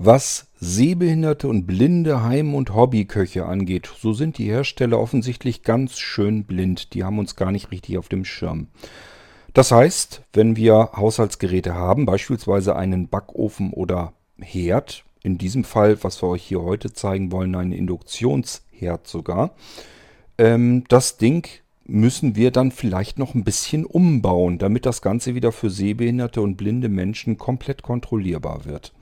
Was Sehbehinderte und blinde Heim- und Hobbyköche angeht, so sind die Hersteller offensichtlich ganz schön blind. Die haben uns gar nicht richtig auf dem Schirm. Das heißt, wenn wir Haushaltsgeräte haben, beispielsweise einen Backofen oder Herd, in diesem Fall, was wir euch hier heute zeigen wollen, einen Induktionsherd sogar, ähm, das Ding müssen wir dann vielleicht noch ein bisschen umbauen, damit das Ganze wieder für sehbehinderte und blinde Menschen komplett kontrollierbar wird.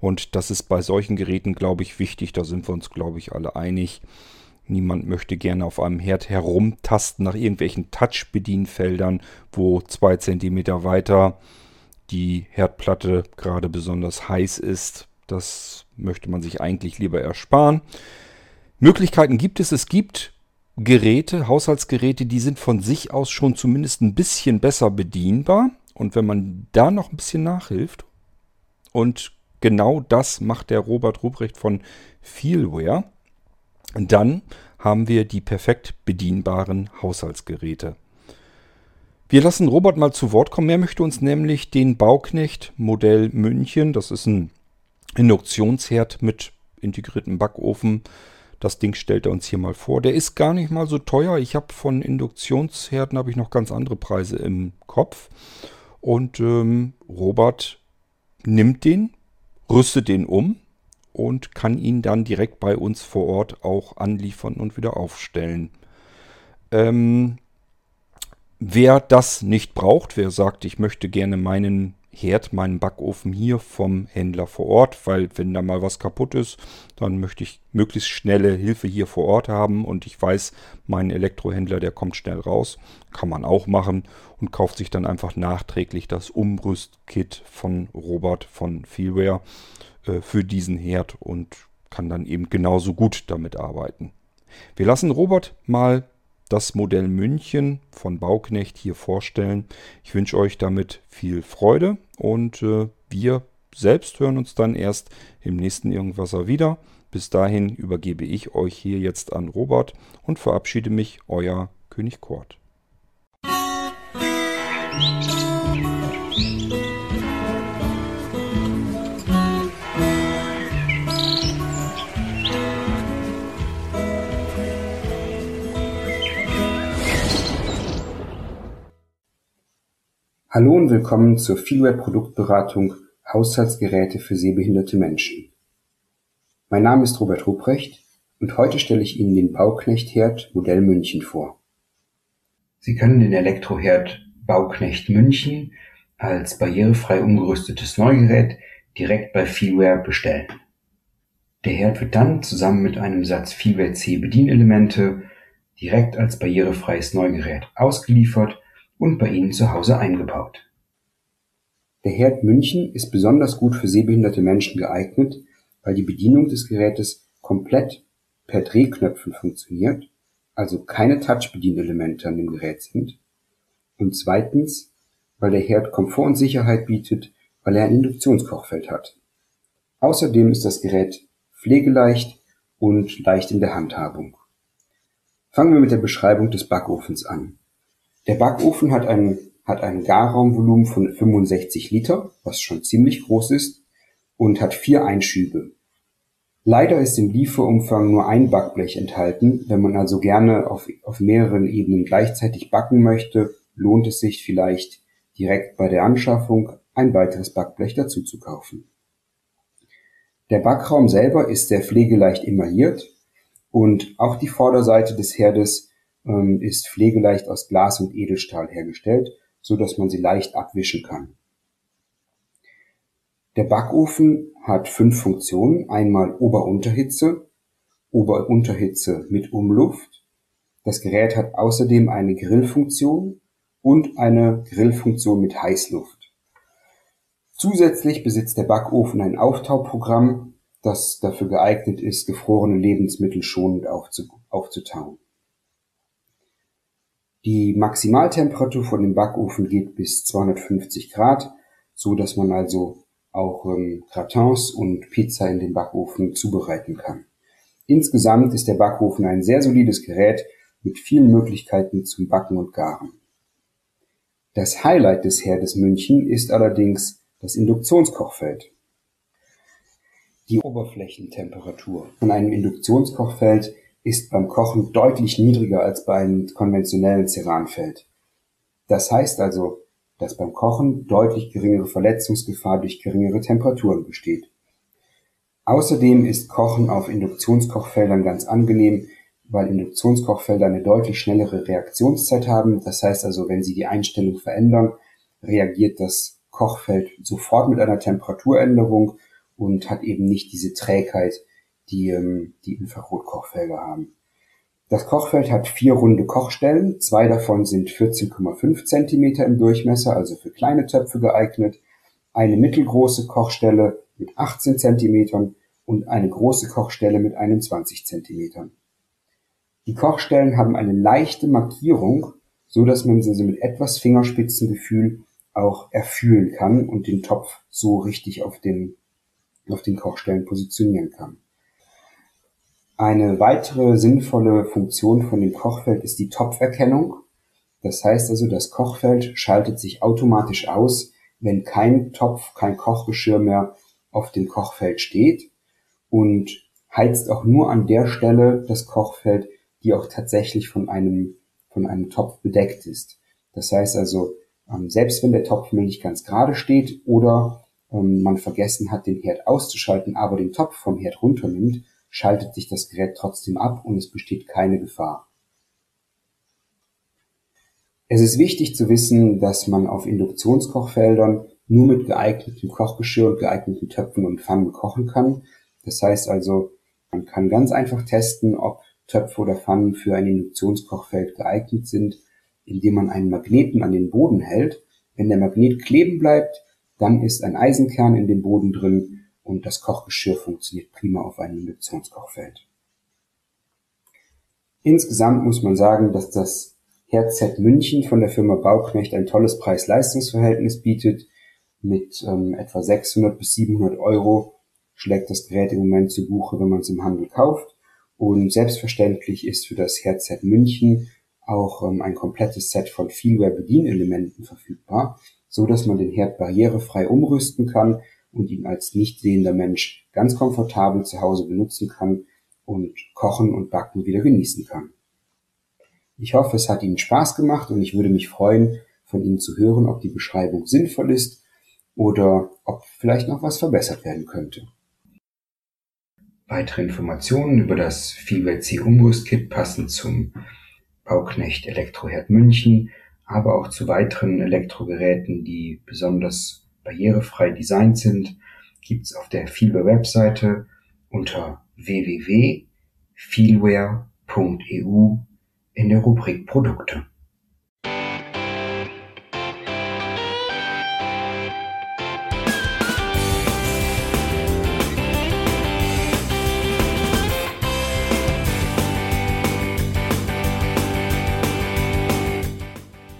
Und das ist bei solchen Geräten, glaube ich, wichtig. Da sind wir uns, glaube ich, alle einig. Niemand möchte gerne auf einem Herd herumtasten nach irgendwelchen Touch-Bedienfeldern, wo zwei Zentimeter weiter die Herdplatte gerade besonders heiß ist. Das möchte man sich eigentlich lieber ersparen. Möglichkeiten gibt es. Es gibt Geräte, Haushaltsgeräte, die sind von sich aus schon zumindest ein bisschen besser bedienbar. Und wenn man da noch ein bisschen nachhilft und genau das macht der Robert Ruprecht von Feelware. Dann haben wir die perfekt bedienbaren Haushaltsgeräte. Wir lassen Robert mal zu Wort kommen. Er möchte uns nämlich den Bauknecht Modell München, das ist ein Induktionsherd mit integriertem Backofen. Das Ding stellt er uns hier mal vor. Der ist gar nicht mal so teuer. Ich habe von Induktionsherden habe ich noch ganz andere Preise im Kopf. Und ähm, Robert nimmt den, rüstet den um und kann ihn dann direkt bei uns vor Ort auch anliefern und wieder aufstellen. Ähm, wer das nicht braucht, wer sagt, ich möchte gerne meinen Herd, meinen Backofen hier vom Händler vor Ort, weil wenn da mal was kaputt ist, dann möchte ich möglichst schnelle Hilfe hier vor Ort haben und ich weiß, mein Elektrohändler, der kommt schnell raus, kann man auch machen und kauft sich dann einfach nachträglich das Umrüstkit von Robert von Feelware äh, für diesen Herd und kann dann eben genauso gut damit arbeiten. Wir lassen Robert mal das Modell München von Bauknecht hier vorstellen. Ich wünsche euch damit viel Freude und äh, wir selbst hören uns dann erst im nächsten Irgendwasser wieder. Bis dahin übergebe ich euch hier jetzt an Robert und verabschiede mich, euer König Kort. Hallo und willkommen zur Feelware-Produktberatung Haushaltsgeräte für sehbehinderte Menschen. Mein Name ist Robert Ruprecht und heute stelle ich Ihnen den Bauknecht-Herd Modell München vor. Sie können den Elektroherd Bauknecht München als barrierefrei umgerüstetes Neugerät direkt bei Feelware bestellen. Der Herd wird dann zusammen mit einem Satz Feelware C Bedienelemente direkt als barrierefreies Neugerät ausgeliefert und bei Ihnen zu Hause eingebaut. Der Herd München ist besonders gut für sehbehinderte Menschen geeignet, weil die Bedienung des Gerätes komplett per Drehknöpfen funktioniert, also keine Touch-Bedienelemente an dem Gerät sind, und zweitens, weil der Herd Komfort und Sicherheit bietet, weil er ein Induktionskochfeld hat. Außerdem ist das Gerät pflegeleicht und leicht in der Handhabung. Fangen wir mit der Beschreibung des Backofens an. Der Backofen hat ein, hat ein Garraumvolumen von 65 Liter, was schon ziemlich groß ist, und hat vier Einschübe. Leider ist im Lieferumfang nur ein Backblech enthalten. Wenn man also gerne auf, auf mehreren Ebenen gleichzeitig backen möchte, lohnt es sich vielleicht direkt bei der Anschaffung ein weiteres Backblech dazu zu kaufen. Der Backraum selber ist sehr pflegeleicht emailliert und auch die Vorderseite des Herdes ähm, ist pflegeleicht aus Glas und Edelstahl hergestellt, so dass man sie leicht abwischen kann. Der Backofen hat fünf Funktionen. Einmal Ober-Unterhitze, Ober-Unterhitze mit Umluft. Das Gerät hat außerdem eine Grillfunktion und eine Grillfunktion mit Heißluft. Zusätzlich besitzt der Backofen ein Auftauprogramm, das dafür geeignet ist, gefrorene Lebensmittel schonend aufzutauen. Die Maximaltemperatur von dem Backofen geht bis 250 Grad, so dass man also auch ähm, Gratins und Pizza in dem Backofen zubereiten kann. Insgesamt ist der Backofen ein sehr solides Gerät mit vielen Möglichkeiten zum Backen und Garen. Das Highlight des Herdes München ist allerdings das Induktionskochfeld. Die Oberflächentemperatur von einem Induktionskochfeld ist beim Kochen deutlich niedriger als bei einem konventionellen Ceranfeld. Das heißt also, dass beim Kochen deutlich geringere Verletzungsgefahr durch geringere Temperaturen besteht. Außerdem ist Kochen auf Induktionskochfeldern ganz angenehm, weil Induktionskochfelder eine deutlich schnellere Reaktionszeit haben. Das heißt also, wenn Sie die Einstellung verändern, reagiert das Kochfeld sofort mit einer Temperaturänderung und hat eben nicht diese Trägheit, die ähm, die Infrarotkochfelder haben. Das Kochfeld hat vier runde Kochstellen, zwei davon sind 14,5 Zentimeter im Durchmesser, also für kleine Töpfe geeignet, eine mittelgroße Kochstelle mit 18 Zentimetern und eine große Kochstelle mit 21 Zentimetern. Die Kochstellen haben eine leichte Markierung, so dass man sie mit etwas Fingerspitzengefühl auch erfühlen kann und den Topf so richtig auf den, auf den Kochstellen positionieren kann. Eine weitere sinnvolle Funktion von dem Kochfeld ist die Topferkennung. Das heißt also, das Kochfeld schaltet sich automatisch aus, wenn kein Topf, kein Kochgeschirr mehr auf dem Kochfeld steht und heizt auch nur an der Stelle das Kochfeld, die auch tatsächlich von einem, von einem Topf bedeckt ist. Das heißt also, ähm, selbst wenn der Topf nicht ganz gerade steht oder ähm, man vergessen hat, den Herd auszuschalten, aber den Topf vom Herd runternimmt, schaltet sich das Gerät trotzdem ab und es besteht keine Gefahr. Es ist wichtig zu wissen, dass man auf Induktionskochfeldern nur mit geeignetem Kochgeschirr und geeigneten Töpfen und Pfannen kochen kann. Das heißt also, man kann ganz einfach testen, ob Töpfe oder Pfannen für ein Induktionskochfeld geeignet sind, indem man einen Magneten an den Boden hält. Wenn der Magnet kleben bleibt, dann ist ein Eisenkern in dem Boden drin und das Kochgeschirr funktioniert prima auf einem Induktionskochfeld. Insgesamt muss man sagen, dass das Herd München von der Firma Bauknecht ein tolles Preis-Leistungs-Verhältnis bietet. Mit ähm, etwa 600 bis 700 Euro schlägt das Gerät im Moment zu Buche, wenn man es im Handel kauft. Und selbstverständlich ist für das Herd München auch ähm, ein komplettes Set von Feelware-Bedienelementen verfügbar, so dass man den Herd barrierefrei umrüsten kann und ihn als nicht sehender Mensch ganz komfortabel zu Hause benutzen kann und kochen und backen wieder genießen kann. Ich hoffe, es hat Ihnen Spaß gemacht und ich würde mich freuen, von Ihnen zu hören, ob die Beschreibung sinnvoll ist oder ob vielleicht noch was verbessert werden könnte. Weitere Informationen über das Feelware C Umrüstkit passend zum Bauknecht Elektroherd München, aber auch zu weiteren Elektrogeräten, die besonders barrierefrei designt sind, gibt's auf der Feelware Webseite unter www.feelware.eu in der Rubrik Produkte.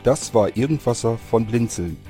Das war Irgendwasser von Blinzeln.